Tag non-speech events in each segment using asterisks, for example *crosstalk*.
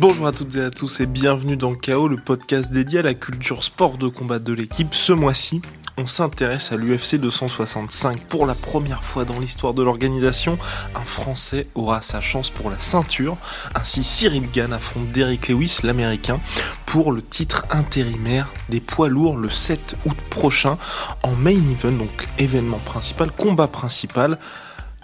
Bonjour à toutes et à tous et bienvenue dans KO, le podcast dédié à la culture sport de combat de l'équipe. Ce mois-ci, on s'intéresse à l'UFC 265. Pour la première fois dans l'histoire de l'organisation, un Français aura sa chance pour la ceinture. Ainsi, Cyril Gann affronte Derrick Lewis, l'Américain, pour le titre intérimaire des poids lourds le 7 août prochain en main event, donc événement principal, combat principal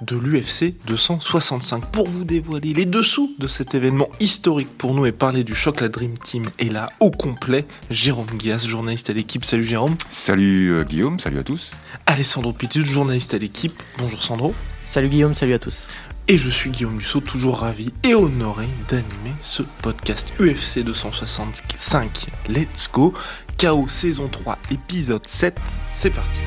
de l'UFC 265 pour vous dévoiler les dessous de cet événement historique pour nous et parler du choc la Dream Team et là au complet. Jérôme Guias journaliste à l'équipe. Salut Jérôme. Salut euh, Guillaume. Salut à tous. Alessandro Pitti journaliste à l'équipe. Bonjour Sandro. Salut Guillaume. Salut à tous. Et je suis Guillaume Musso, toujours ravi et honoré d'animer ce podcast UFC 265. Let's go. KO saison 3 épisode 7, c'est parti.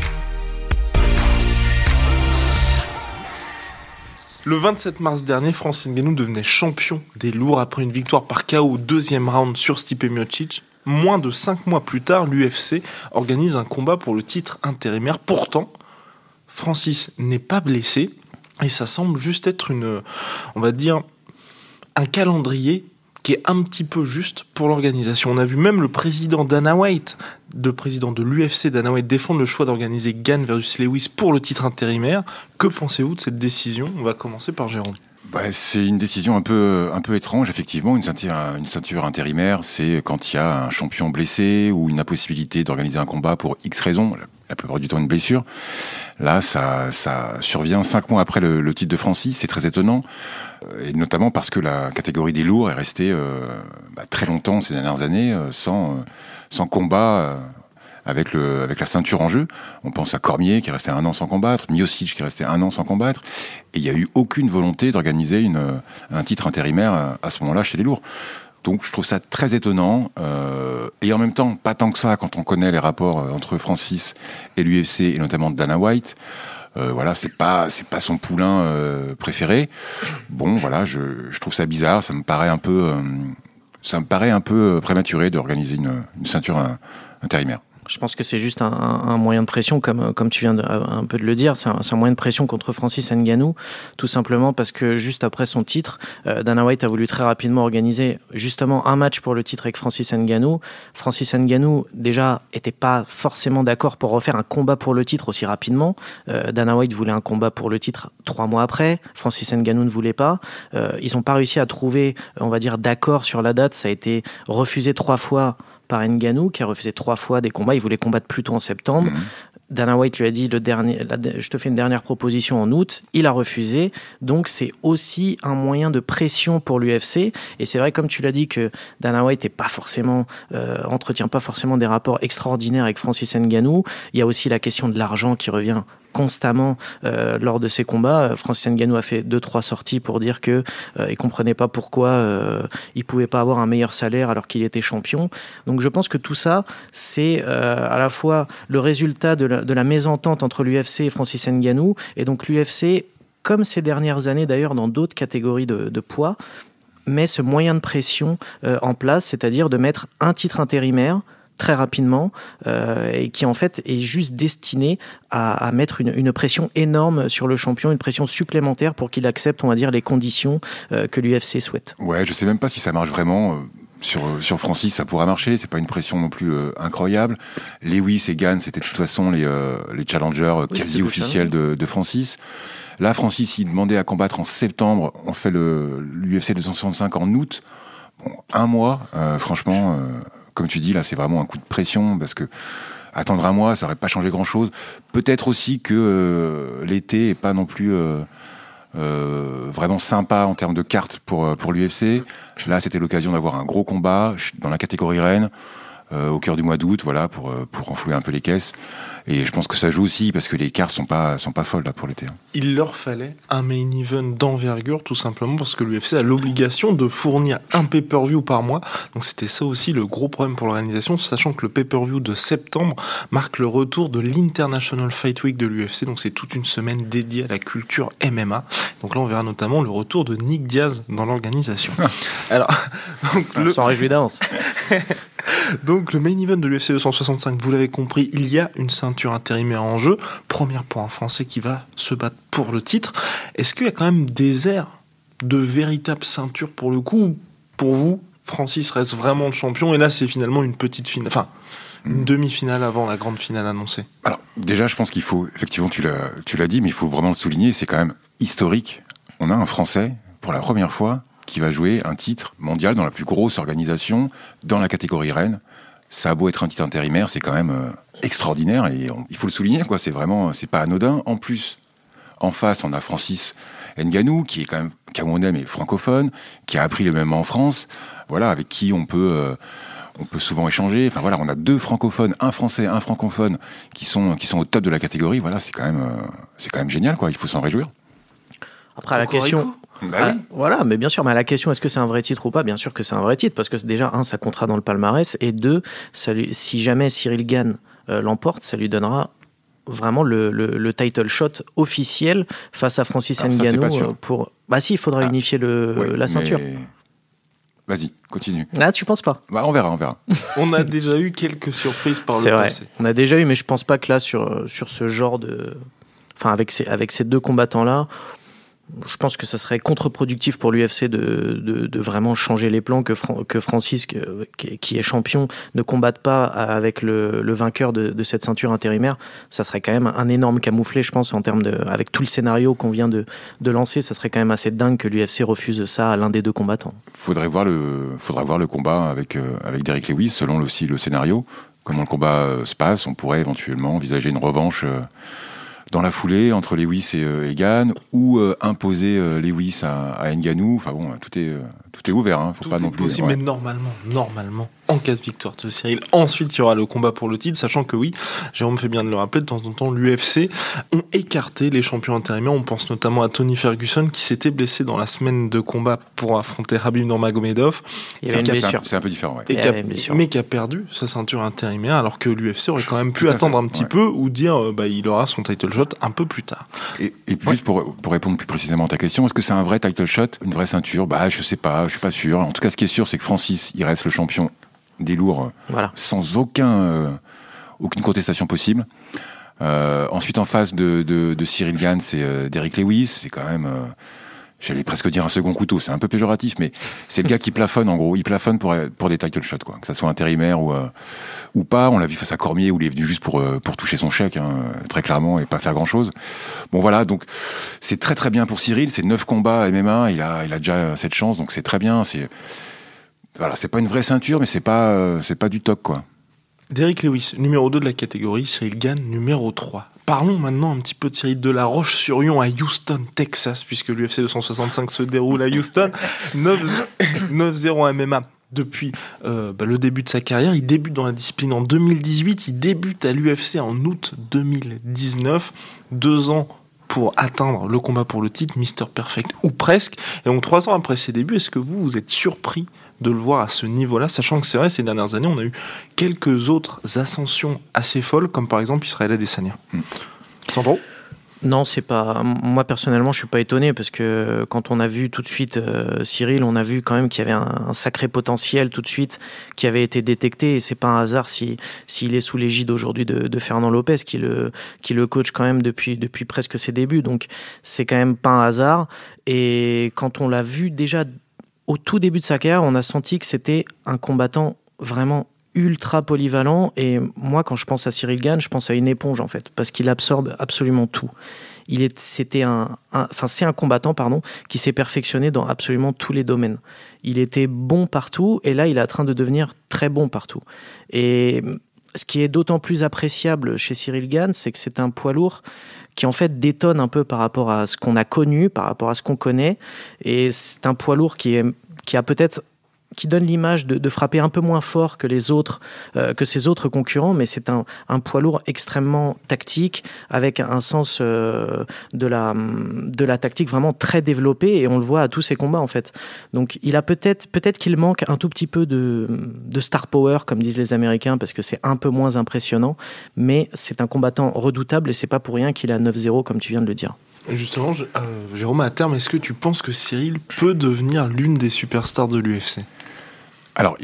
Le 27 mars dernier, Francis Ngannou devenait champion des lourds après une victoire par KO au deuxième round sur Stipe Miocic. Moins de 5 mois plus tard, l'UFC organise un combat pour le titre intérimaire. Pourtant, Francis n'est pas blessé et ça semble juste être une, on va dire, un calendrier qui est un petit peu juste pour l'organisation. On a vu même le président Dana White, le président de l'UFC Dana White, défendre le choix d'organiser Gann versus Lewis pour le titre intérimaire. Que pensez-vous de cette décision? On va commencer par Jérôme. Bah, c'est une décision un peu, un peu étrange, effectivement. Une ceinture, intérimaire, c'est quand il y a un champion blessé ou une impossibilité d'organiser un combat pour X raisons, la plupart du temps une blessure. Là, ça survient cinq mois après le, titre de Francis, c'est très étonnant, et notamment parce que la catégorie des lourds est restée euh, bah, très longtemps ces dernières années euh, sans, euh, sans combat avec, le, avec la ceinture en jeu. On pense à Cormier qui est resté un an sans combattre, Miocic qui est resté un an sans combattre, et il n'y a eu aucune volonté d'organiser une, un titre intérimaire à ce moment-là chez les lourds. Donc je trouve ça très étonnant euh, et en même temps pas tant que ça quand on connaît les rapports euh, entre Francis et l'UFC et notamment Dana White. Euh, voilà, c'est pas c'est pas son poulain euh, préféré. Bon, voilà, je, je, trouve ça bizarre. Ça me paraît un peu euh, ça me paraît un peu prématuré d'organiser une, une ceinture intérimaire. Je pense que c'est juste un, moyen de pression, comme, comme tu viens de, un peu de le dire. C'est un, moyen de pression contre Francis Ngannou, tout simplement parce que juste après son titre, euh, Dana White a voulu très rapidement organiser justement un match pour le titre avec Francis Ngannou. Francis Ngannou, déjà, était pas forcément d'accord pour refaire un combat pour le titre aussi rapidement. Euh, Dana White voulait un combat pour le titre trois mois après. Francis Ngannou ne voulait pas. Euh, ils n'ont pas réussi à trouver, on va dire, d'accord sur la date. Ça a été refusé trois fois par Nganou, qui a refusé trois fois des combats. Il voulait combattre plutôt en septembre. Mhm. Dana White lui a dit le dernier, je te fais une dernière proposition en août. Il a refusé. Donc c'est aussi un moyen de pression pour l'UFC. Et c'est vrai, comme tu l'as dit, que Dana White est pas forcément euh, entretient pas forcément des rapports extraordinaires avec Francis Ngannou. Il y a aussi la question de l'argent qui revient constamment euh, lors de ces combats. Francis Ngannou a fait deux trois sorties pour dire que euh, il comprenait pas pourquoi euh, il pouvait pas avoir un meilleur salaire alors qu'il était champion. Donc je pense que tout ça c'est euh, à la fois le résultat de la, mésentente entre l'UFC et Francis Ngannou et donc l'UFC comme ces dernières années d'ailleurs dans d'autres catégories de, poids met ce moyen de pression euh, en place, c'est-à-dire de mettre un titre intérimaire très rapidement euh, et qui en fait est juste destiné à, à mettre une, une, pression énorme sur le champion, une pression supplémentaire pour qu'il accepte, on va dire, les conditions euh, que l'UFC souhaite. Ouais, je sais même pas si ça marche vraiment. Euh, sur, sur Francis, ça pourra marcher. C'est pas une pression non plus euh, incroyable. Lewis et Gann, c'était de toute façon les, les challengers oui, quasi officiels de, de, Francis. Là, Francis, il demandait à combattre en septembre. On fait l'UFC 265 en août. Bon, un mois, franchement, comme tu dis, là, c'est vraiment un coup de pression parce que attendre un mois, ça aurait pas changé grand chose. Peut-être aussi que euh, l'été est pas non plus euh, euh, vraiment sympa en termes de cartes pour, l'UFC. Là, c'était l'occasion d'avoir un gros combat dans la catégorie reine. Au cœur du mois d'août, voilà, pour, pour renflouer un peu les caisses. Et je pense que ça joue aussi parce que les cartes sont pas sont pas folles là pour l'été. Il leur fallait un main event d'envergure tout simplement parce que l'UFC a l'obligation de fournir un pay-per-view par mois. Donc c'était ça aussi le gros problème pour l'organisation, sachant que le pay-per-view de septembre marque le retour de l'International Fight Week de l'UFC. Donc c'est toute une semaine dédiée à la culture MMA. Donc là on verra notamment le retour de Nick Diaz dans l'organisation. *laughs* Alors, donc, on le... s'en réjouit d'avance. *laughs* Donc le main event de l'UFC 265, vous l'avez compris, il y a une ceinture intérimaire en jeu. Première pour un Français qui va se battre pour le titre. Est-ce qu'il y a quand même des airs de véritable ceinture pour le coup Pour vous, Francis reste vraiment le champion et là c'est finalement une petite finale, enfin une demi-finale avant la grande finale annoncée. Alors déjà, je pense qu'il faut effectivement, tu l'as, tu l'as dit, mais il faut vraiment le souligner, c'est quand même historique. On a un Français pour la première fois qui va jouer un titre mondial dans la plus grosse organisation dans la catégorie reine. Ça a beau être un titre intérimaire, c'est quand même euh, extraordinaire et il faut le souligner quoi. C'est vraiment, c'est pas anodin. En plus, en face, on a Francis Nganou qui est quand même camerounais mais francophone, qui a appris le même en France. Voilà, avec qui on peut euh, on peut souvent échanger. Enfin voilà, on a deux francophones, un français, un francophone qui sont qui sont au top de la catégorie. Voilà, c'est quand même euh, c'est quand même génial quoi. Il faut s'en réjouir. Après la question. Bah oui. Voilà, mais bien sûr, mais à la question est-ce que c'est un vrai titre ou pas? Bien sûr que c'est un vrai titre parce que déjà un, ça comptera dans le palmarès et deux, ça si jamais Cyril Gann euh, l'emporte, ça lui donnera vraiment le, le- le title shot officiel face à Francis Alors c'est Ngannou euh, pour. Bah si, il faudra Ah. unifier le, Ouais, la ceinture. mais- Vas-y, continue. Là, tu penses pas? Bah, on verra, on verra. *laughs* On a déjà eu quelques surprises par C'est le vrai. passé. On a déjà eu, mais je pense pas que là, sur, sur ce genre de. Enfin, avec ces, avec ces deux combattants-là, je pense que ça serait contre-productif pour l'UFC de, de, vraiment changer les plans, que, que Francis, qui est champion, ne combatte pas avec le, vainqueur de, de cette ceinture intérimaire. Ça serait quand même un énorme camouflet, je pense, en termes de. Avec tout le scénario qu'on vient de, de lancer, ça serait quand même assez dingue que l'UFC refuse ça à l'un des deux combattants. Faudrait voir le, faudra voir le combat avec, euh, avec Derek Lewis, selon aussi le scénario. Comment le combat euh, se passe, on pourrait éventuellement envisager une revanche euh, dans la foulée entre Lewis et euh, Egan, ou euh, imposer euh, Lewis à, à Ngannou. Enfin bon, tout est, euh, tout est ouvert, hein. faut Tout pas est non plus. possible, ouais. mais normalement, normalement, en cas de victoire de Cyril, ensuite il y aura le combat pour le titre, sachant que oui, Jérôme fait bien de le rappeler, de temps en temps, l'UFC ont écarté les champions intérimaires. On pense notamment à Tony Ferguson qui s'était blessé dans la semaine de combat pour affronter Habib Nurmagomedov, Il y avait une C'est un- blessure. C'est un peu différent, ouais. et a- blessure. mais qui a perdu sa ceinture intérimaire, alors que l'UFC aurait quand même pu Tout attendre fait, un petit ouais. peu ou dire euh, bah, il aura son title shot un peu plus tard. Et, et juste pour, pour répondre plus précisément à ta question, est-ce que c'est un vrai title shot, une vraie ceinture? Bah, je sais pas, je suis pas sûr. En tout cas, ce qui est sûr, c'est que Francis, il reste le champion des lourds euh, Voilà. sans aucun, euh, aucune contestation possible. Euh, ensuite, en face de, de, de Cyril Gann, c'est euh, Derrick Lewis. C'est quand même, j'allais presque dire un second couteau. C'est un peu péjoratif, mais c'est le gars qui plafonne. En gros, il plafonne pour pour des title shots, quoi. Que ça soit intérimaire ou euh, ou pas. On l'a vu face à Cormier où il est venu juste pour euh, pour toucher son chèque, hein, très clairement, et pas faire grand chose. Bon voilà, donc c'est très très bien pour Cyril. C'est neuf combats MMA. Il a il a déjà cette chance, donc c'est très bien. C'est voilà, pas une vraie ceinture, mais c'est pas euh, pas du top, quoi. Derrick Lewis, numéro 2 de la catégorie, Cyril Gann, numéro 3. Parlons maintenant un petit peu de Cyril de la Roche-sur-Yon à Houston, Texas, puisque l'UFC 265 se déroule à Houston. 9 9-0 MMA depuis euh, bah, le début de sa carrière. Il débute dans la discipline en 2018, il débute à l'UFC en août 2019. Deux ans pour atteindre le combat pour le titre, Mister Perfect ou presque. Et donc trois ans après ses débuts, est-ce que vous, vous êtes surpris de le voir à ce niveau-là, sachant que c'est vrai, ces dernières années, on a eu quelques autres ascensions assez folles, comme par exemple Israël Adesanya. Hmm. Sandro? Non, c'est pas. Moi personnellement, je suis pas étonné parce que quand on a vu tout de suite euh, Cyril, on a vu quand même qu'il y avait un, un sacré potentiel tout de suite qui avait été détecté et c'est pas un hasard si s'il est sous l'égide aujourd'hui de, de Fernand Lopez qui le qui le coach quand même depuis depuis presque ses débuts. Donc c'est quand même pas un hasard. Et quand on l'a vu déjà au tout début de sa carrière, on a senti que c'était un combattant vraiment ultra polyvalent. Et moi quand je pense à Cyril Gann je pense à une éponge en fait parce qu'il absorbe absolument tout. Il c'était un- enfin c'est un combattant pardon qui s'est perfectionné dans absolument tous les domaines. Il était bon partout et là il est en train de devenir très bon partout. Et ce qui est d'autant plus appréciable chez Cyril Gann c'est que c'est un poids lourd qui en fait détonne un peu par rapport à ce qu'on a connu, par rapport à ce qu'on connaît. Et c'est un poids lourd qui, qui a peut-être qui donne l'image de, frapper un peu moins fort que les autres, euh, que ses autres concurrents, mais c'est un, un poids lourd extrêmement tactique, avec un sens euh, de la de la tactique vraiment très développé, et on le voit à tous ses combats en fait. Donc il a peut-être peut-être qu'il manque un tout petit peu de de star power, comme disent les Américains, parce que c'est un peu moins impressionnant, mais c'est un combattant redoutable, et c'est pas pour rien qu'il a 9-0 comme tu viens de le dire. Justement, euh, Jérôme, à terme, est-ce que tu penses que Cyril peut devenir l'une des superstars de l'UFC Alors,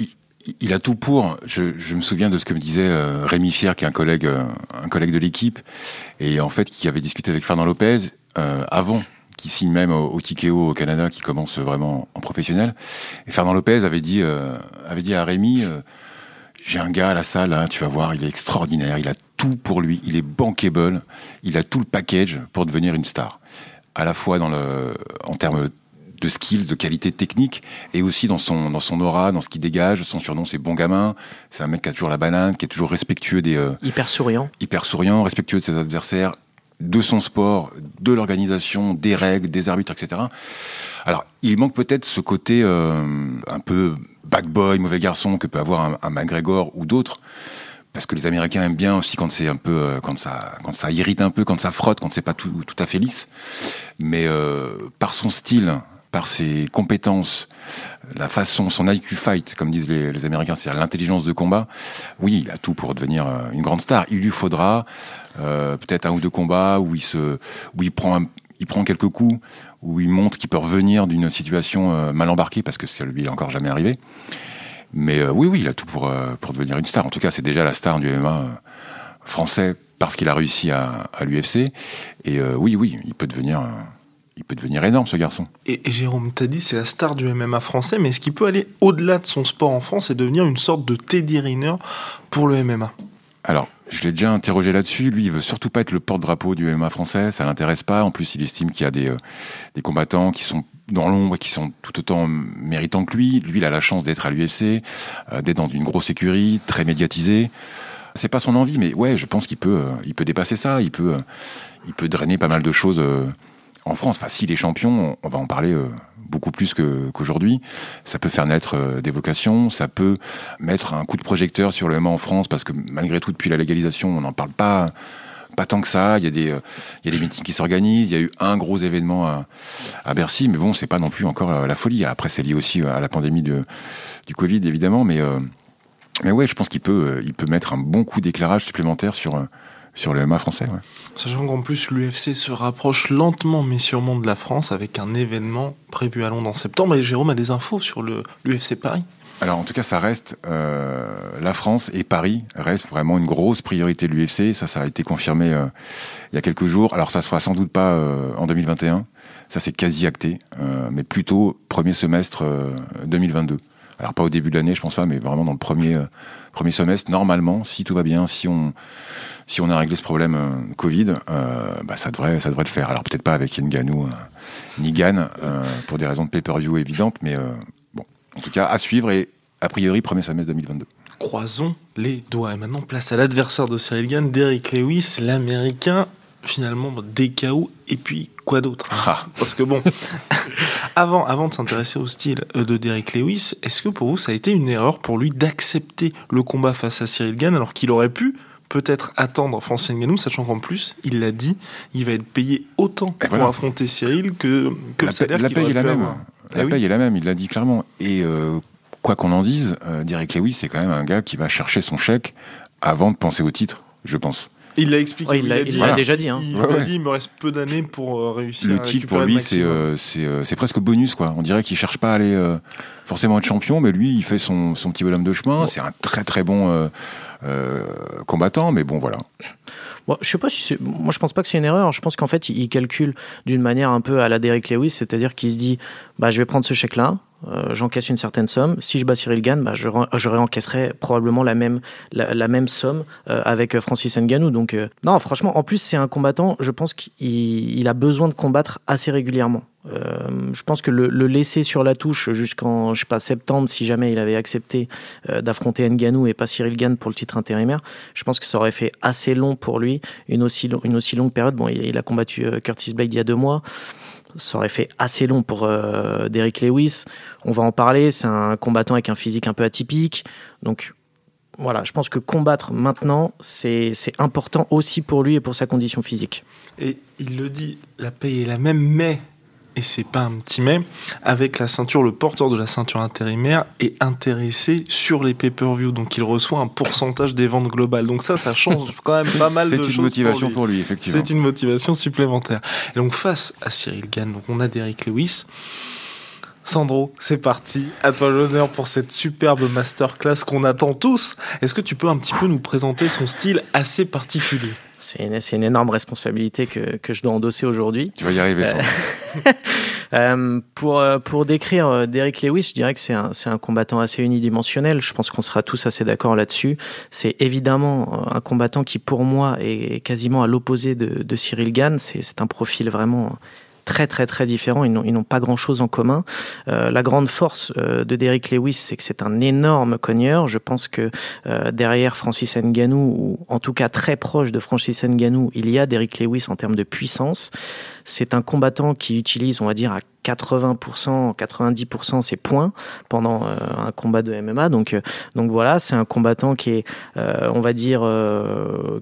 il, a tout pour. Je, me souviens de ce que me disait euh, Rémi Fier, qui est un collègue, euh, un collègue de l'équipe, et en fait qui avait discuté avec Fernand Lopez avant qui signe même au, au au Canada, qui commence vraiment en professionnel. Et Fernand Lopez avait dit, avait dit à Rémi, j'ai un gars à la salle, hein, tu vas voir, il est extraordinaire, il a tout pour lui, il est bankable, il a tout le package pour devenir une star. À la fois dans le, en termes de skills, de qualité technique, et aussi dans son, dans son aura, dans ce qu'il dégage. Son surnom, c'est Bon Gamin. C'est un mec qui a toujours la banane, qui est toujours respectueux des... Euh, hyper souriant. Hyper souriant, respectueux de ses adversaires, de son sport, de l'organisation, des règles, des arbitres, etc. Alors, il manque peut-être ce côté euh, un peu bad boy, mauvais garçon que peut avoir un, un McGregor ou d'autres. Parce que les Américains aiment bien aussi quand c'est un peu, euh, quand ça, quand ça irrite un peu, quand ça frotte, quand c'est pas tout, à fait lisse. Mais euh, par son style, par ses compétences, la façon, son IQ fight, comme disent les, les Américains, c'est-à-dire l'intelligence de combat, oui, il a tout pour devenir euh, une grande star. Il lui faudra euh, peut-être un ou deux combats où il se, où il prend, un, il prend quelques coups, où il montre qu'il peut revenir d'une situation euh, mal embarquée, parce que ça lui est encore jamais arrivé. Mais euh, oui, oui, il a tout pour, euh, pour devenir une star. En tout cas, c'est déjà la star du MMA euh, français parce qu'il a réussi à, à l'UFC. Et oui, oui, il peut devenir, il peut devenir énorme, ce garçon. Et, et Jérôme, t'as dit c'est la star du MMA français, mais est-ce qu'il peut aller au-delà de son sport en France et devenir une sorte de Teddy Riner pour le MMA Alors, je l'ai déjà interrogé là-dessus. Lui, il veut surtout pas être le porte-drapeau du MMA français. Ça l'intéresse pas. En plus, il estime qu'il y a des, euh, des combattants qui sont dans l'ombre et qui sont tout autant méritants que lui. Lui, il a la chance d'être à l'UFC, euh, d'être dans une grosse écurie, très médiatisée. C'est pas son envie, mais ouais, je pense qu'il peut, euh, il peut dépasser ça. Il peut, il peut drainer pas mal de choses en France. Enfin, s'il est champion, on, va en parler euh, beaucoup plus qu'aujourd'hui. ça peut faire naître euh, des vocations, ça peut mettre un coup de projecteur sur le MMA en France, parce que malgré tout, depuis la légalisation, on n'en parle pas pas tant que ça. Il y a des, euh, meetings qui s'organisent. Il y a eu un gros événement à, Bercy, mais bon, c'est pas non plus encore euh, la folie. Après, c'est lié aussi à la pandémie de, du Covid, évidemment, mais euh, mais ouais, je pense qu'il peut, peut mettre un bon coup d'éclairage supplémentaire sur sur le MMA français. Ouais. Sachant qu'en plus, l'UFC se rapproche lentement mais sûrement de la France avec un événement prévu à Londres en septembre. Et Jérôme a des infos sur l'UFC Paris. Alors en tout cas, ça reste euh, la France et Paris restent vraiment une grosse priorité de l'UFC. Ça, ça a été confirmé euh, il y a quelques jours. Alors ça se fera sans doute pas euh, en 2021. Ça, c'est quasi acté, euh, mais plutôt premier semestre euh, 2022. Alors pas au début de l'année, je pense pas, mais vraiment dans le premier euh, premier semestre. Normalement, si tout va bien, si on si on a réglé ce problème euh, Covid, euh, bah, ça devrait ça devrait le faire. Alors peut-être pas avec Nganou ni Gann pour des raisons de pay-per-view évidentes, mais bon, en tout cas à suivre et a priori premier semestre 2022. Croisons les doigts. Et maintenant, place à l'adversaire de Cyril Gann, Derrick Lewis, l'américain, finalement DKO. Et puis, quoi d'autre hein Ah. Parce que bon, *laughs* avant, avant de s'intéresser au style euh, de Derrick Lewis, est-ce que pour vous, ça a été une erreur pour lui d'accepter le combat face à Cyril Gann alors qu'il aurait pu peut-être attendre Francis Ngannou, sachant qu'en plus, il l'a dit, il va être payé autant pour voilà. affronter Cyril que, que la, le salaire la paye est la même. avoir. La oui. paye est la même, il l'a dit clairement. Et euh, quoi qu'on en dise, euh, Derek Lewis, c'est quand même un gars qui va chercher son chèque avant de penser au titre, je pense. Il l'a expliqué. Ouais, il l'a il Voilà. déjà dit. Hein. Il Ouais, m'a ouais. dit il me reste peu d'années pour euh, réussir Le à titre pour lui, le c'est euh, c'est euh, c'est presque bonus quoi. On dirait qu'il cherche pas à aller euh, forcément être champion, mais lui, il fait son, son petit bonhomme de chemin. C'est un très très bon euh, euh, combattant, mais bon voilà. Bon, je sais pas si moi je pense pas que c'est une erreur. Je pense qu'en fait il il calcule d'une manière un peu à la Derek Lewis, c'est-à-dire qu'il se dit bah je vais prendre ce chèque là, j'encaisse une certaine somme. Si je bats Cyril Gann, bah je, je réencaisserai probablement la même la, même somme euh, avec euh, Francis Ngannou. Donc euh, non franchement en plus c'est un combattant. Je pense qu'il il a besoin de combattre assez régulièrement. Euh, je pense que le, laisser sur la touche jusqu'en je sais septembre si jamais il avait accepté euh, d'affronter Ngannou et pas Cyril Gann pour le titre intérimaire, je pense que ça aurait fait assez long pour lui une aussi, longue période. Bon, il, il a combattu euh, Curtis Blade il y a deux mois. Ça aurait fait assez long pour euh, Derrick Lewis. On va en parler. C'est un combattant avec un physique un peu atypique. Donc voilà, je pense que combattre maintenant, c'est important aussi pour lui et pour sa condition physique. Et il le dit, la paye est la même, mais, et c'est pas un petit mais, avec la ceinture, le porteur de la ceinture intérimaire est intéressé sur les pay-per-view, donc il reçoit un pourcentage des ventes globales. Donc ça, ça change *laughs* quand même pas mal de C'est choses. une motivation lui. pour lui, effectivement. C'est une motivation supplémentaire. Et donc face à Cyril Gann, donc on a Derrick Lewis. Sandro, c'est parti. À toi l'honneur pour cette superbe masterclass qu'on attend tous. Est-ce que tu peux un petit peu nous présenter son style assez particulier? C'est une, énorme responsabilité que, que, je dois endosser aujourd'hui. Tu vas y arriver, Sandro. Euh, *laughs* pour, euh, pour décrire euh, Derek Lewis, je dirais que c'est un, un, combattant assez unidimensionnel. Je pense qu'on sera tous assez d'accord là-dessus. C'est évidemment un combattant qui, pour moi, est quasiment à l'opposé de, de Cyril Gann. C'est un profil vraiment très très très différents, ils n'ont pas grand-chose en commun. Euh, la grande force euh, de Derrick Lewis, c'est que c'est un énorme cogneur. Je pense que euh, derrière Francis Ngannou, ou en tout cas très proche de Francis Ngannou, il y a Derrick Lewis en termes de puissance. C'est un combattant qui utilise, on va dire, à 80%, 90% ses points pendant un combat de MMA. Donc, voilà, c'est un combattant qui est, on va dire,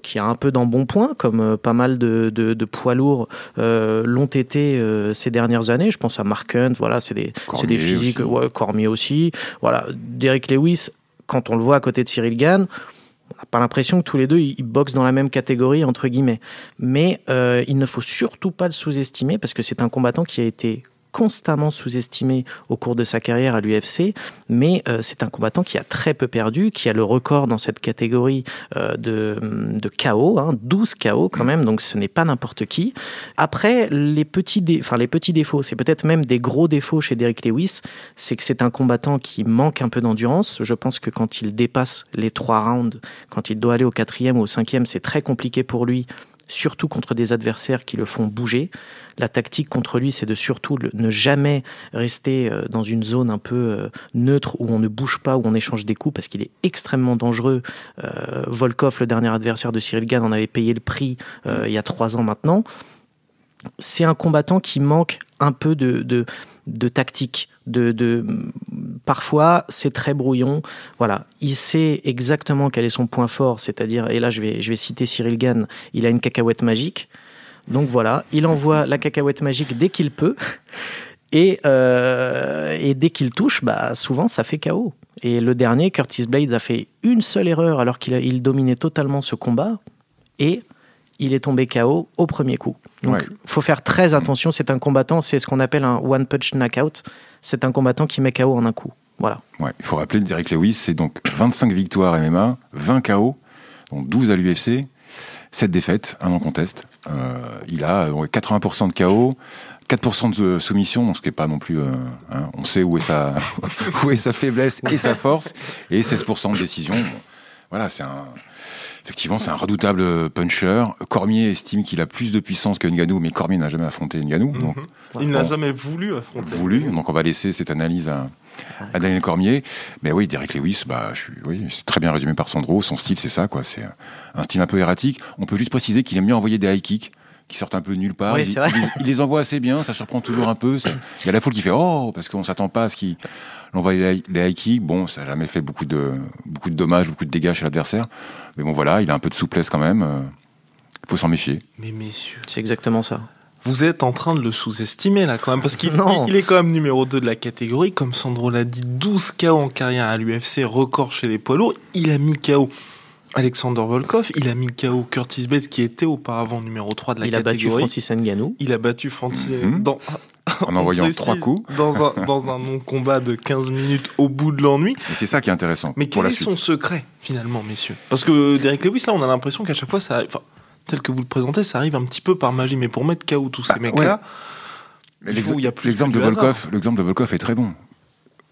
qui a un peu d'embonpoint, comme pas mal de poids lourds l'ont été ces dernières années. Je pense à Mark Hunt, voilà, c'est des, des physiques, Ouais, Cormier aussi. Voilà, Derek Lewis, quand on le voit à côté de Cyril Gann, on n'a pas l'impression que tous les deux ils boxent dans la même catégorie entre guillemets. Mais il ne faut surtout pas le sous-estimer parce que c'est un combattant qui a été constamment sous-estimé au cours de sa carrière à l'UFC, mais euh, c'est un combattant qui a très peu perdu, qui a le record dans cette catégorie euh, de, de KO, hein, 12 KO quand même, donc ce n'est pas n'importe qui. Après, les petits, enfin, les petits défauts, c'est peut-être même des gros défauts chez Derek Lewis, c'est que c'est un combattant qui manque un peu d'endurance. Je pense que quand il dépasse les trois rounds, quand il doit aller au quatrième ou au cinquième, c'est très compliqué pour lui surtout contre des adversaires qui le font bouger. La tactique contre lui, c'est de surtout ne jamais rester euh, dans une zone un peu euh, neutre où on ne bouge pas, où on échange des coups, parce qu'il est extrêmement dangereux. Euh, Volkov, le dernier adversaire de Cyril Gann, en avait payé le prix il y a trois ans maintenant. C'est un combattant qui manque un peu de tactique de, parfois c'est très brouillon. Voilà, il sait exactement quel est son point fort, c'est-à-dire et là je vais je vais citer Cyril Gann, il a une cacahuète magique. Donc voilà, il envoie la cacahuète magique dès qu'il peut. *laughs* Et, euh, et dès qu'il touche, bah, souvent ça fait KO. Et le dernier, Curtis Blades, a fait une seule erreur alors qu'il il dominait totalement ce combat. Et il est tombé KO au premier coup. Donc, il faut faire très attention. C'est un combattant, c'est ce qu'on appelle un one punch knockout c'est un combattant qui met KO en un coup. Voilà. Ouais, il faut rappeler Derek Lewis, c'est donc 25 victoires MMA, 20 KO, donc 12 à l'UFC, 7 défaites, un non conteste. Euh, il a 80% de KO, 4% de soumission, ce qui n'est pas non plus. Euh, hein, on sait où est, sa, *laughs* où est sa faiblesse et sa force, et 16% de décision. Voilà, c'est un. Effectivement, c'est un redoutable puncher. Cormier estime qu'il a plus de puissance que Ngannou, mais Cormier n'a jamais affronté Ngannou. Donc, Il n'a jamais voulu affronter. Voulu, donc on va laisser cette analyse à, Daniel Cormier. Mais oui, Derek Lewis, bah, je suis, oui, c'est très bien résumé par Sandro. Son style, c'est ça, quoi. C'est un style un peu erratique. On peut juste préciser qu'il aime mieux envoyer des high kicks qui sortent un peu de nulle part. il, il, les envoie assez bien, ça surprend toujours un peu. Il y a la foule qui fait oh parce qu'on s'attend pas à ce qu'il envoie les, les high kicks. Bon, ça n'a jamais fait beaucoup de beaucoup de dommages, beaucoup de dégâts chez l'adversaire. Mais bon, voilà, il a un peu de souplesse quand même. Il euh, faut s'en méfier. Mais messieurs, c'est exactement ça. Vous êtes en train de le sous-estimer là quand même, parce qu'il *laughs* il est quand même numéro 2 de la catégorie, comme Sandro l'a dit, 12 KO en carrière à l'UFC, record chez les poids lourds, il a mis KO Alexander Volkov, il a mis KO Curtis Bates qui était auparavant numéro 3 de la catégorie. Il a battu Francis Ngannou. Il a battu Francis mhm. dans, en envoyant trois coups dans un dans un non combat de 15 minutes au bout de l'ennui. C'est ça qui est intéressant. Mais quel est son secret finalement, messieurs? Parce que Derek Lewis là, on a l'impression qu'à chaque fois ça enfin, tel que vous le présentez, ça arrive un petit peu par magie mais pour mettre KO tous ces bah, mecs là L'exemple de Volkov, l'exemple de Volkov est très bon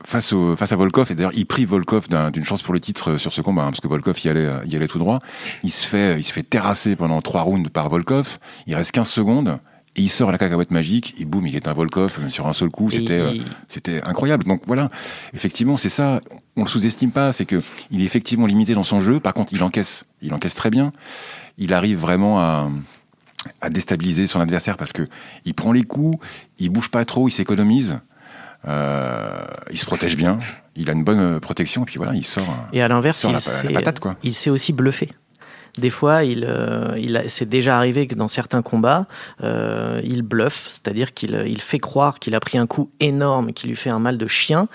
face, au, face à Volkov, et d'ailleurs il prie Volkov d'une chance pour le titre euh, sur ce combat, hein, parce que Volkov y allait, y allait tout droit, il se fait, il se fait terrasser pendant trois rounds par Volkov, il reste 15 secondes, et il sort la cacahuète magique, et boum, il est un Volkov sur un seul coup, c'était euh, c'était incroyable. Donc voilà, effectivement, c'est ça, on le sous-estime pas, c'est que il est effectivement limité dans son jeu, par contre il encaisse, il encaisse très bien, il arrive vraiment à à déstabiliser son adversaire parce que il prend les coups, il bouge pas trop, il s'économise. Euh, il se protège bien, il a une bonne protection, et puis voilà, il sort. Et à l'inverse, il, il sait aussi bluffer. Des fois, il, euh, il c'est déjà arrivé que dans certains combats, euh, il bluffe, c'est-à-dire qu'il il fait croire qu'il a pris un coup énorme qui lui fait un mal de chien.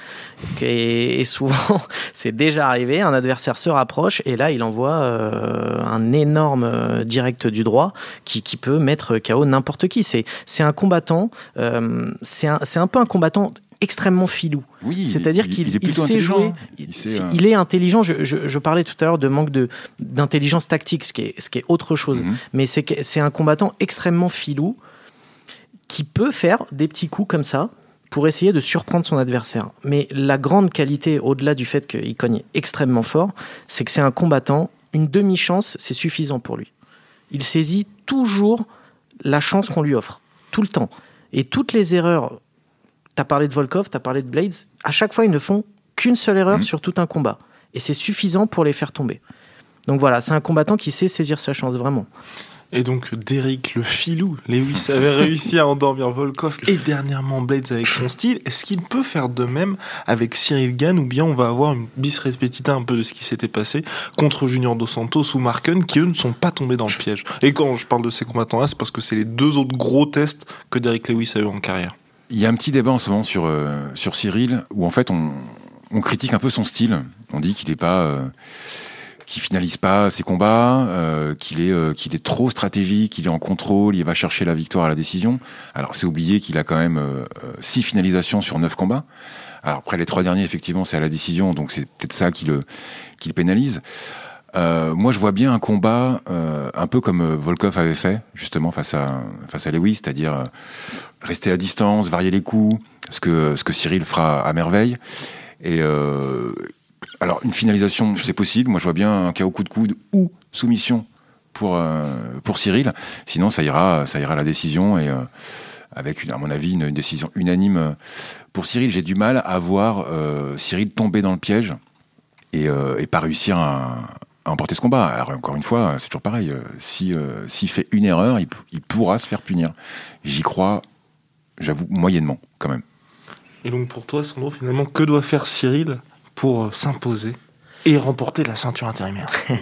Et, souvent, *laughs* c'est déjà arrivé, un adversaire se rapproche et là, il envoie euh, un énorme euh, direct du droit qui, qui peut mettre KO n'importe qui. C'est, un combattant, euh, c'est un, c'est un peu un combattant extrêmement filou. Oui, C'est-à-dire il- qu'il il il sait jouer. Il, sait, euh, il est intelligent. Je, je- je parlais tout à l'heure de manque de d'intelligence tactique, ce qui est, ce qui est autre chose. Mhm. Mais c'est c'est un combattant extrêmement filou qui peut faire des petits coups comme ça pour essayer de surprendre son adversaire. Mais la grande qualité, au-delà du fait qu'il cogne extrêmement fort, c'est que c'est un combattant. Une demi-chance, c'est suffisant pour lui. Il saisit toujours la chance qu'on lui offre, tout le temps. Et toutes les erreurs, tu as parlé de Volkov, tu as parlé de Blades, à chaque fois, ils ne font qu'une seule erreur Mhm. sur tout un combat. Et c'est suffisant pour les faire tomber. Donc voilà, c'est un combattant qui sait saisir sa chance, vraiment. Et donc, Derrick le filou, Lewis avait *laughs* réussi à endormir Volkov et dernièrement Blades avec son style. Est-ce qu'il peut faire de même avec Cyril Gann ou bien on va avoir une bis repetita un peu de ce qui s'était passé contre Junior Dos Santos ou Marken qui eux ne sont pas tombés dans le piège? Et quand je parle de ces combattants-là, c'est parce que c'est les deux autres gros tests que Derrick Lewis a eu en carrière. Il y a un petit débat en ce moment sur, euh, sur Cyril où en fait on, on critique un peu son style. On dit qu'il est pas, euh, finalise pas ses combats, euh, qu'il est, euh, qu'il est trop stratégique, qu'il est en contrôle, il va chercher la victoire à la décision. Alors c'est oublié qu'il a quand même euh, six finalisations sur neuf combats. Alors après les trois derniers effectivement c'est à la décision, donc c'est peut-être ça qui le, qui le pénalise. Euh, moi, je vois bien un combat euh, un peu comme euh, Volkov avait fait justement face à face à Lewis, c'est-à-dire rester à distance, varier les coups, ce que ce que Cyril fera à merveille. Et alors une finalisation, c'est possible. Moi, je vois bien un KO coup de coude ou soumission pour pour Cyril. Sinon, ça ira ça ira à la décision et avec à mon avis une, décision unanime pour Cyril. J'ai du mal à voir Cyril tomber dans le piège et pas réussir à, à emporter ce combat. Alors encore une fois, c'est toujours pareil. euh, Si euh, s'il fait une erreur, il, pourra se faire punir. J'y crois, j'avoue, moyennement quand même. Et donc pour toi, Sandro, finalement, que doit faire Cyril pour euh, s'imposer et remporter la ceinture intérimaire? *laughs*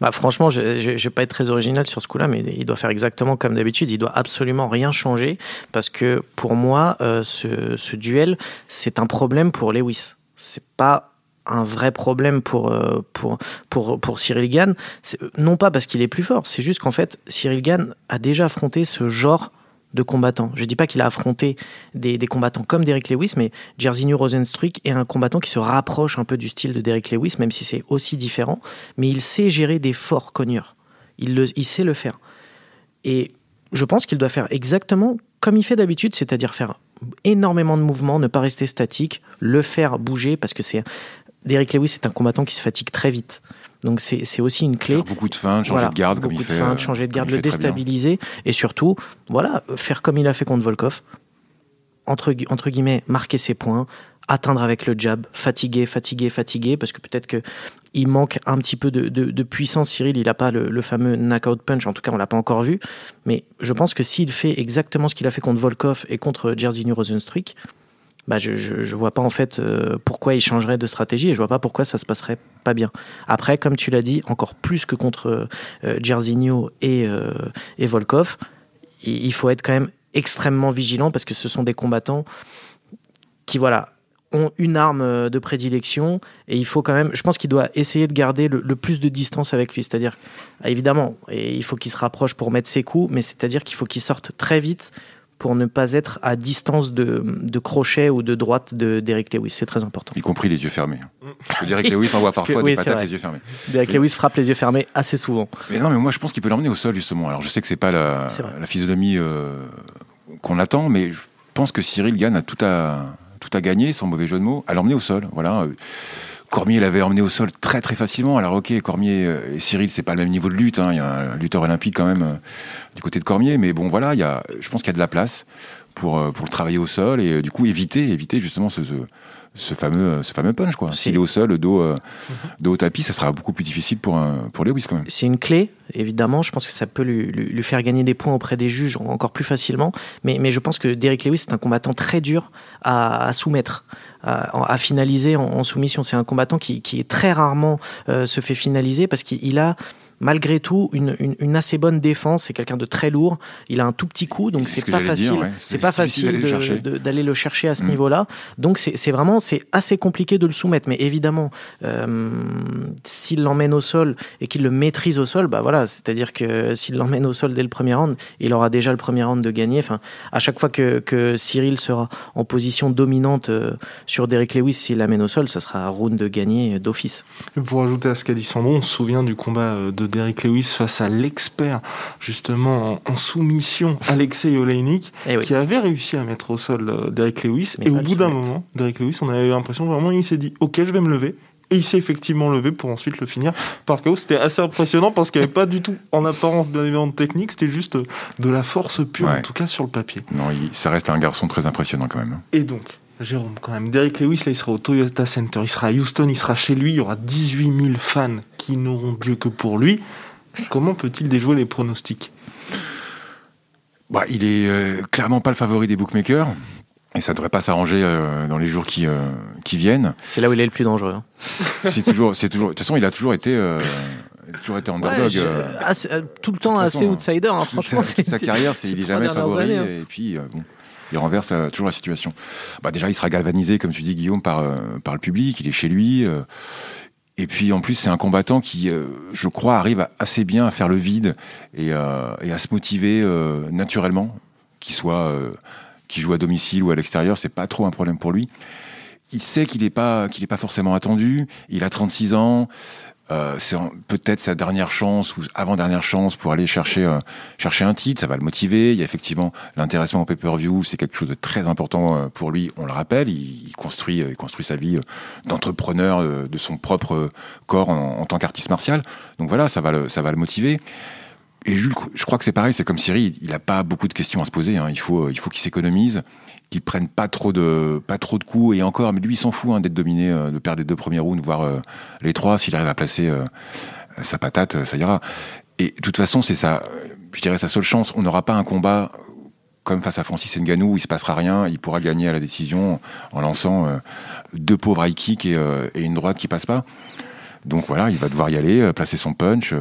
Bah, franchement, je ne vais pas être très original sur ce coup-là, mais il doit faire exactement comme d'habitude. Il doit absolument rien changer parce que pour moi, euh, ce, ce duel, c'est un problème pour Lewis. C'est pas un vrai problème pour, euh, pour, pour, pour Cyril Gann. C'est- Non pas parce qu'il est plus fort, c'est juste qu'en fait, Cyril Gann a déjà affronté ce genre de combattants. Je dis pas qu'il a affronté des, des combattants comme Derek Lewis, mais Jairzinho Rosenstruik est un combattant qui se rapproche un peu du style de Derek Lewis, même si c'est aussi différent. Mais il sait gérer des forts cogneurs. Il, le, il sait le faire. Et je pense qu'il doit faire exactement comme il fait d'habitude, c'est-à-dire faire énormément de mouvements, ne pas rester statique, le faire bouger, parce que c'est Derek Lewis est un combattant qui se fatigue très vite. Donc c'est aussi une clé. Faire beaucoup de feintes, changer Voilà, de garde comme il de fait. feintes, euh, changer de garde, le déstabiliser et surtout, voilà, faire comme il a fait contre Volkov, entre, gui- entre guillemets, marquer ses points, atteindre avec le jab, fatiguer, fatiguer, fatiguer, parce que peut-être que il manque un petit peu de, de- de puissance. Cyril, il n'a pas le, le fameux knockout punch, en tout cas, on l'a pas encore vu. Mais je pense que s'il fait exactement ce qu'il a fait contre Volkov et contre Jairzinho Rosenstruik, bah je, je, vois pas en fait euh, pourquoi il changerait de stratégie et je vois pas pourquoi ça se passerait pas bien. Après, comme tu l'as dit, encore plus que contre euh, Jairzinho et, euh, et Volkov, il, faut être quand même extrêmement vigilant parce que ce sont des combattants qui voilà ont une arme euh, de prédilection et il faut quand même je pense qu'il doit essayer de garder le, le plus de distance avec lui c'est-à-dire évidemment et il faut qu'il se rapproche pour mettre ses coups mais c'est-à-dire qu'il faut qu'il sorte très vite pour ne pas être à distance de, de crochet ou de droite de d'Eric Lewis c'est très important Y compris les yeux fermés. Dire que Lewis *laughs* envoie Parce que parfois oui, des patates les yeux fermés. Derek Lewis frappe les yeux fermés assez souvent Mais non, mais moi je pense qu'il peut l'emmener au sol justement. Alors je sais que c'est pas la physionomie euh, qu'on attend, mais je pense que Cyril Gann a tout à, tout à gagner, sans mauvais jeu de mots, à l'emmener au sol. Voilà. Cormier l'avait emmené au sol très très facilement. Alors ok, Cormier euh, et Cyril, c'est pas le même niveau de lutte. hein. Il y a un lutteur olympique quand même euh, du côté de Cormier, mais bon voilà, il y a, je pense qu'il y a de la place pour euh, pour le travailler au sol et du coup éviter éviter justement ce, ce, ce fameux ce fameux punch quoi. C'est- S'il est au sol, le dos euh, dos au tapis, ça sera beaucoup plus difficile pour pour Lewis quand même. c'est une clé, évidemment. Je pense que ça peut lui, lui- lui faire gagner des points auprès des juges encore plus facilement. Mais, mais je pense que Derek Lewis est un combattant très dur à, à soumettre, à, à finaliser en, en soumission. C'est un combattant qui, qui est très rarement euh, se fait finaliser parce qu'il il a malgré tout une, une, assez bonne défense. C'est quelqu'un de très lourd. Il a un tout petit coup, donc c'est pas, facile. C'est pas facile d'aller le, chercher à ce mm. niveau-là. Donc c'est vraiment c'est assez compliqué de le soumettre. Mais évidemment, euh, s'il l'emmène au sol et qu'il le maîtrise au sol, bah voilà, c'est-à-dire que s'il l'emmène au sol dès le premier round, il aura déjà le premier round de gagner. Enfin, à chaque fois que, que Cyril sera en position dominante euh, sur Derek Lewis, s'il l'amène au sol, ça sera un round de gagner d'office. Pour ajouter à ce qu'a dit Sandro, on se souvient du combat de Derek Lewis face à l'expert, justement en, soumission, *laughs* Alexei Oleinik, eh qui avait réussi à mettre au sol euh, Derek Lewis. et au bout d'un moment, Derek Lewis, on avait l'impression vraiment, il s'est dit Ok, je vais me lever. Et il s'est effectivement levé pour ensuite le finir par KO. C'était assez impressionnant parce qu'il n'y avait pas du tout, en apparence, bien évidemment, de technique. C'était juste de la force pure, en tout cas sur le papier. Non, ça reste un garçon très impressionnant quand même. Et donc, Jérôme, quand même, Derek Lewis, là, il sera au Toyota Center, il sera à Houston, il sera chez lui, il y aura 18 000 fans qui n'auront Dieu que pour lui. Comment peut-il déjouer les pronostics? Bah, Il est euh, clairement pas le favori des bookmakers. Et ça devrait pas s'arranger euh, dans les jours qui, euh, qui viennent. C'est là où il est le plus dangereux. Hein. *laughs* c'est toujours, c'est toujours. De toute façon, il a toujours été, euh, toujours été underdog. tout le temps assez outsider. Hein, franchement, toute sa, carrière, c'est, il est jamais favori. Hein. Et puis, bon, il renverse toujours la situation. Bah déjà, il sera galvanisé, comme tu dis, Guillaume, par par le public. Il est chez lui. Et puis en plus, c'est un combattant qui, je crois, arrive assez bien à faire le vide et, à se motiver naturellement, qu'il soit joue à domicile ou à l'extérieur, c'est pas trop un problème pour lui. Il sait qu'il n'est pas qu'il pas forcément attendu. Il a 36 ans. Euh, c'est peut-être sa dernière chance ou avant-dernière chance pour aller chercher euh, chercher un titre, ça va le motiver. Il y a effectivement l'intéressement au pay-per-view, c'est quelque chose de très important euh, pour lui. On le rappelle, il, construit il construit sa vie d'entrepreneur de son propre corps en, tant qu'artiste martial. Donc voilà, ça va le ça va le motiver. Et Jules, je crois que c'est pareil, c'est comme Cyril, il n'a pas beaucoup de questions à se poser. Hein. Il faut, il faut qu'il s'économise, qu'il prenne pas trop de, pas trop de coups. Et encore, mais lui, il s'en fout hein, d'être dominé, euh, de perdre les deux premiers rounds, voire euh, les trois. S'il arrive à placer euh, sa patate, ça ira. Et de toute façon, c'est ça, je dirais sa seule chance. On n'aura pas un combat comme face à Francis Ngannou il se passera rien. Il pourra gagner à la décision en lançant deux pauvres high kicks et, une droite qui passe pas. Donc voilà, il va devoir y aller, placer son punch.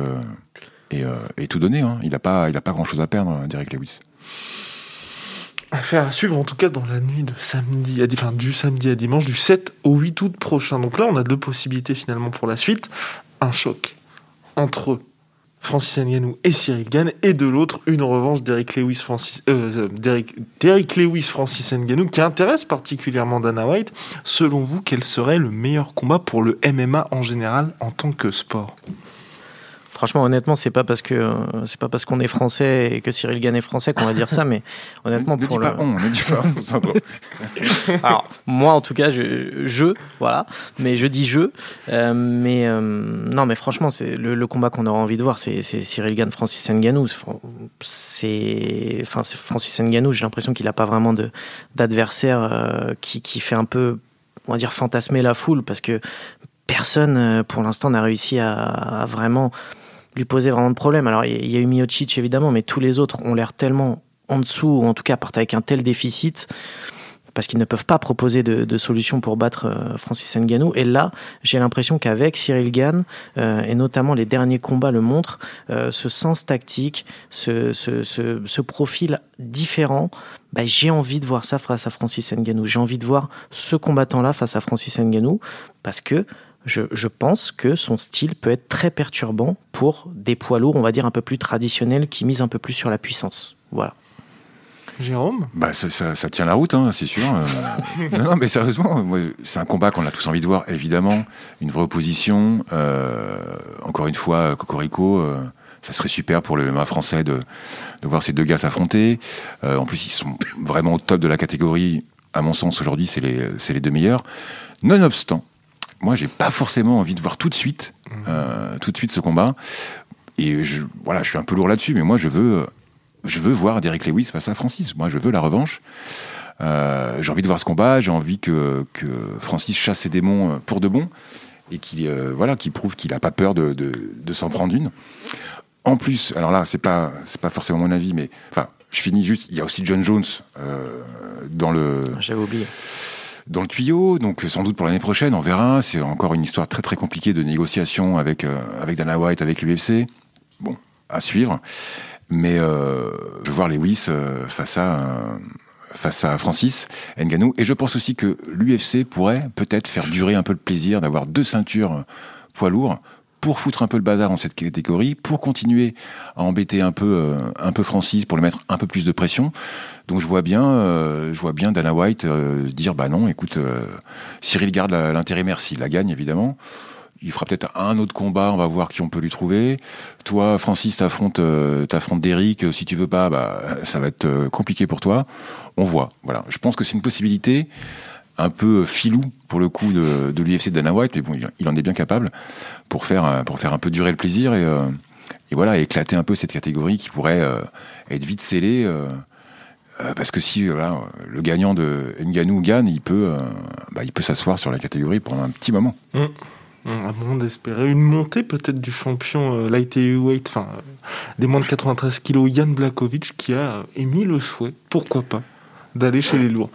Et, tout donner. Hein. Il n'a pas, pas grand-chose à perdre, Derek Lewis. Affaire à suivre en tout cas dans la nuit de samedi, à, du samedi à dimanche, du 7 au 8 août prochain. Donc là, on a deux possibilités finalement pour la suite. Un choc entre Francis Ngannou et Cyril Gann, et de l'autre, une revanche d'Eric Lewis, Francis, euh, Lewis Francis qui intéresse particulièrement Dana White. Selon vous, quel serait le meilleur combat pour le MMA en général en tant que sport? Franchement, honnêtement, c'est pas parce que c'est pas parce qu'on est français et que Cyril Gann est français qu'on va dire ça, mais *laughs* honnêtement, pour le. on, ne pas. *laughs* Alors, moi, en tout cas, je, je voilà, mais je dis je. Euh, mais euh, non, mais franchement, c'est le, combat qu'on aura envie de voir, c'est Cyril Gann, Francis Ngannou. C'est, enfin, Francis Ngannou. J'ai l'impression qu'il n'a pas vraiment de d'adversaire euh, qui, qui fait un peu on va dire fantasmer la foule parce que personne pour l'instant n'a réussi à, vraiment lui poser vraiment de problème. Alors, il y a eu Miocic évidemment, mais tous les autres ont l'air tellement en dessous, ou en tout cas partent avec un tel déficit, parce qu'ils ne peuvent pas proposer de, de solution pour battre euh, Francis Ngannou. Et là, j'ai l'impression qu'avec Cyril Gann, euh, et notamment les derniers combats le montrent, euh, ce sens tactique, ce, ce, ce, profil différent, bah, j'ai envie de voir ça face à Francis Ngannou. J'ai envie de voir ce combattant-là face à Francis Ngannou, parce que je, pense que son style peut être très perturbant pour des poids lourds, on va dire, un peu plus traditionnels, qui misent un peu plus sur la puissance. Voilà. Jérôme? Bah, ça, tient la route, hein, c'est sûr. Euh. *laughs* non, mais sérieusement, c'est un combat qu'on a tous envie de voir, évidemment. Une vraie opposition. Euh, encore une fois, Cocorico, euh, ça serait super pour le MMA français de, de voir ces deux gars s'affronter. en plus, ils sont vraiment au top de la catégorie. À mon sens, aujourd'hui, c'est les, les deux meilleurs. Nonobstant, moi, j'ai pas forcément envie de voir tout de suite, euh, tout de suite ce combat. Et je, voilà, je suis un peu lourd là-dessus, mais moi, je veux, je veux voir Derek Lewis face à Francis. Moi, je veux la revanche. Euh, j'ai envie de voir ce combat. J'ai envie que, que Francis chasse ses démons euh, pour de bon et qu'il voilà, qu'il prouve qu'il a pas peur de, de, de s'en prendre une. En plus, alors là, c'est pas c'est pas forcément mon avis, mais enfin, je finis juste. Il y a aussi John Jones dans le. J'avais oublié dans le tuyau. Donc sans doute pour l'année prochaine, on verra. C'est encore une histoire très très compliquée de négociation avec euh, avec Dana White, avec l'UFC. bon, à suivre. Mais euh, je veux voir Lewis euh, face à euh, face à Francis Ngannou. Et je pense aussi que l'UFC pourrait peut-être faire durer un peu le plaisir d'avoir deux ceintures poids lourds pour foutre un peu le bazar dans cette catégorie, pour continuer à embêter un peu, euh, un peu Francis, pour lui mettre un peu plus de pression. Donc je vois bien, euh, je vois bien Dana White euh, dire bah non, écoute, Cyril garde l'intérêt merci, la gagne évidemment. Il fera peut-être un autre combat, on va voir qui on peut lui trouver. Toi, Francis, t'affrontes, t'affrontes Derrick. Si tu veux pas, bah ça va être compliqué pour toi. On voit. Voilà. Je pense que c'est une possibilité un peu filou pour le coup de, de l'UFC Dana White, mais bon, il, en est bien capable pour faire pour faire un peu durer le plaisir et, euh, et voilà éclater un peu cette catégorie qui pourrait euh, être vite scellée. Euh, parce que si voilà, le gagnant de Ngannou gagne, il peut, bah, il peut s'asseoir sur la catégorie pendant un petit moment. Mmh. À moins d'espérer une montée peut-être du champion light heavyweight, enfin des moins de 93 kilos, Yann Blakovic, qui a émis le souhait, pourquoi pas, d'aller chez les lourds.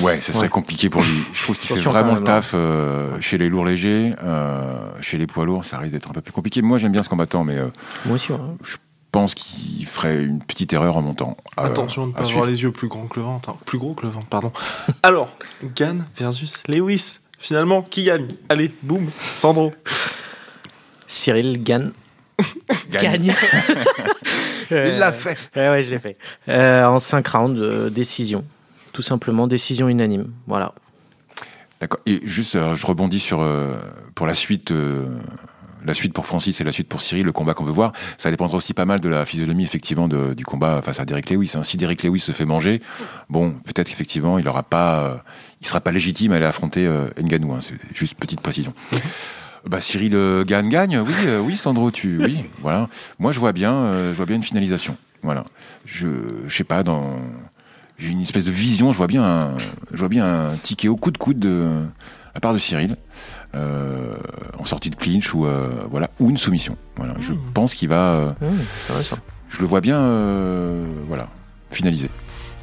Ouais, ça serait compliqué pour lui. Je trouve qu'il fait vraiment le taf euh, chez les lourds légers. Euh, chez les poids lourds, ça risque d'être un peu plus compliqué. Moi, j'aime bien ce combattant, mais euh, Moi aussi, je pense qu'il ferait une petite erreur en montant. Attention de ne pas avoir les yeux plus grands que le ventre. Plus gros que le ventre, pardon. *laughs* Alors, Gann versus Lewis. Finalement, qui gagne? Allez, boum, Sandro. Cyril Gann. gagne. *laughs* *laughs* Il l'a fait. Ouais, ouais, je l'ai fait. en 5 rounds, décision tout simplement décision unanime. Voilà. D'accord. Et juste, euh, je rebondis sur euh, pour la suite. Euh, la suite pour Francis et la suite pour Cyril, le combat qu'on veut voir, ça dépendra aussi pas mal de la physionomie effectivement du combat face à Derek Lewis. Hein. Si Derek Lewis se fait manger, bon, peut-être qu'effectivement il aura pas, il sera pas légitime à aller affronter Ngannou. Hein. C'est juste petite précision. *laughs* Bah Cyril gagne gagne, oui, oui Sandro, tu, oui, *laughs* voilà. Moi je vois bien, je vois bien une finalisation. Voilà. Je, je sais pas dans j'ai une espèce de vision. Je vois bien, un, je vois bien un ticket au coup de coude de la part de Cyril euh, en sortie de clinch ou euh, voilà ou une soumission. Voilà, je mmh. pense qu'il va. Euh, mmh, je le vois bien, voilà, finaliser.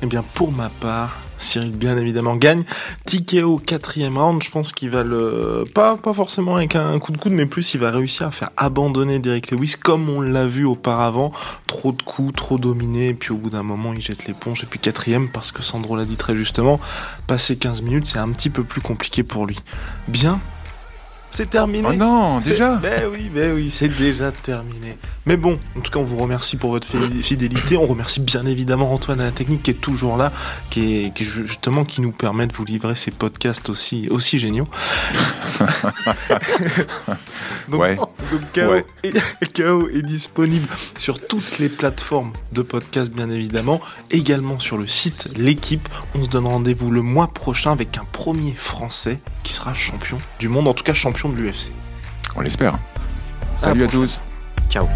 Eh bien, pour ma part, Cyril, bien évidemment, gagne. Tikeo, quatrième round, je pense qu'il va le... Pas, pas forcément avec un coup de coude, mais plus il va réussir à faire abandonner Derek Lewis, comme on l'a vu auparavant. Trop de coups, trop dominé, et puis au bout d'un moment, il jette l'éponge. Et puis quatrième, parce que Sandro l'a dit très justement, passer 15 minutes, c'est un petit peu plus compliqué pour lui. Bien, c'est terminé. Oh non, déjà Ben oui, ben oui, c'est déjà terminé. Mais bon, en tout cas, on vous remercie pour votre fidélité. On remercie bien évidemment Antoine à la technique qui est toujours là, qui est, justement qui nous permet de vous livrer ces podcasts aussi, aussi géniaux. *laughs* donc, ouais. KO, Est, disponible sur toutes les plateformes de podcast, bien évidemment, également sur le site L'équipe. On se donne rendez-vous le mois prochain avec un premier Français qui sera champion du monde, en tout cas champion de l'UFC. On l'espère. Salut à tous. Ciao.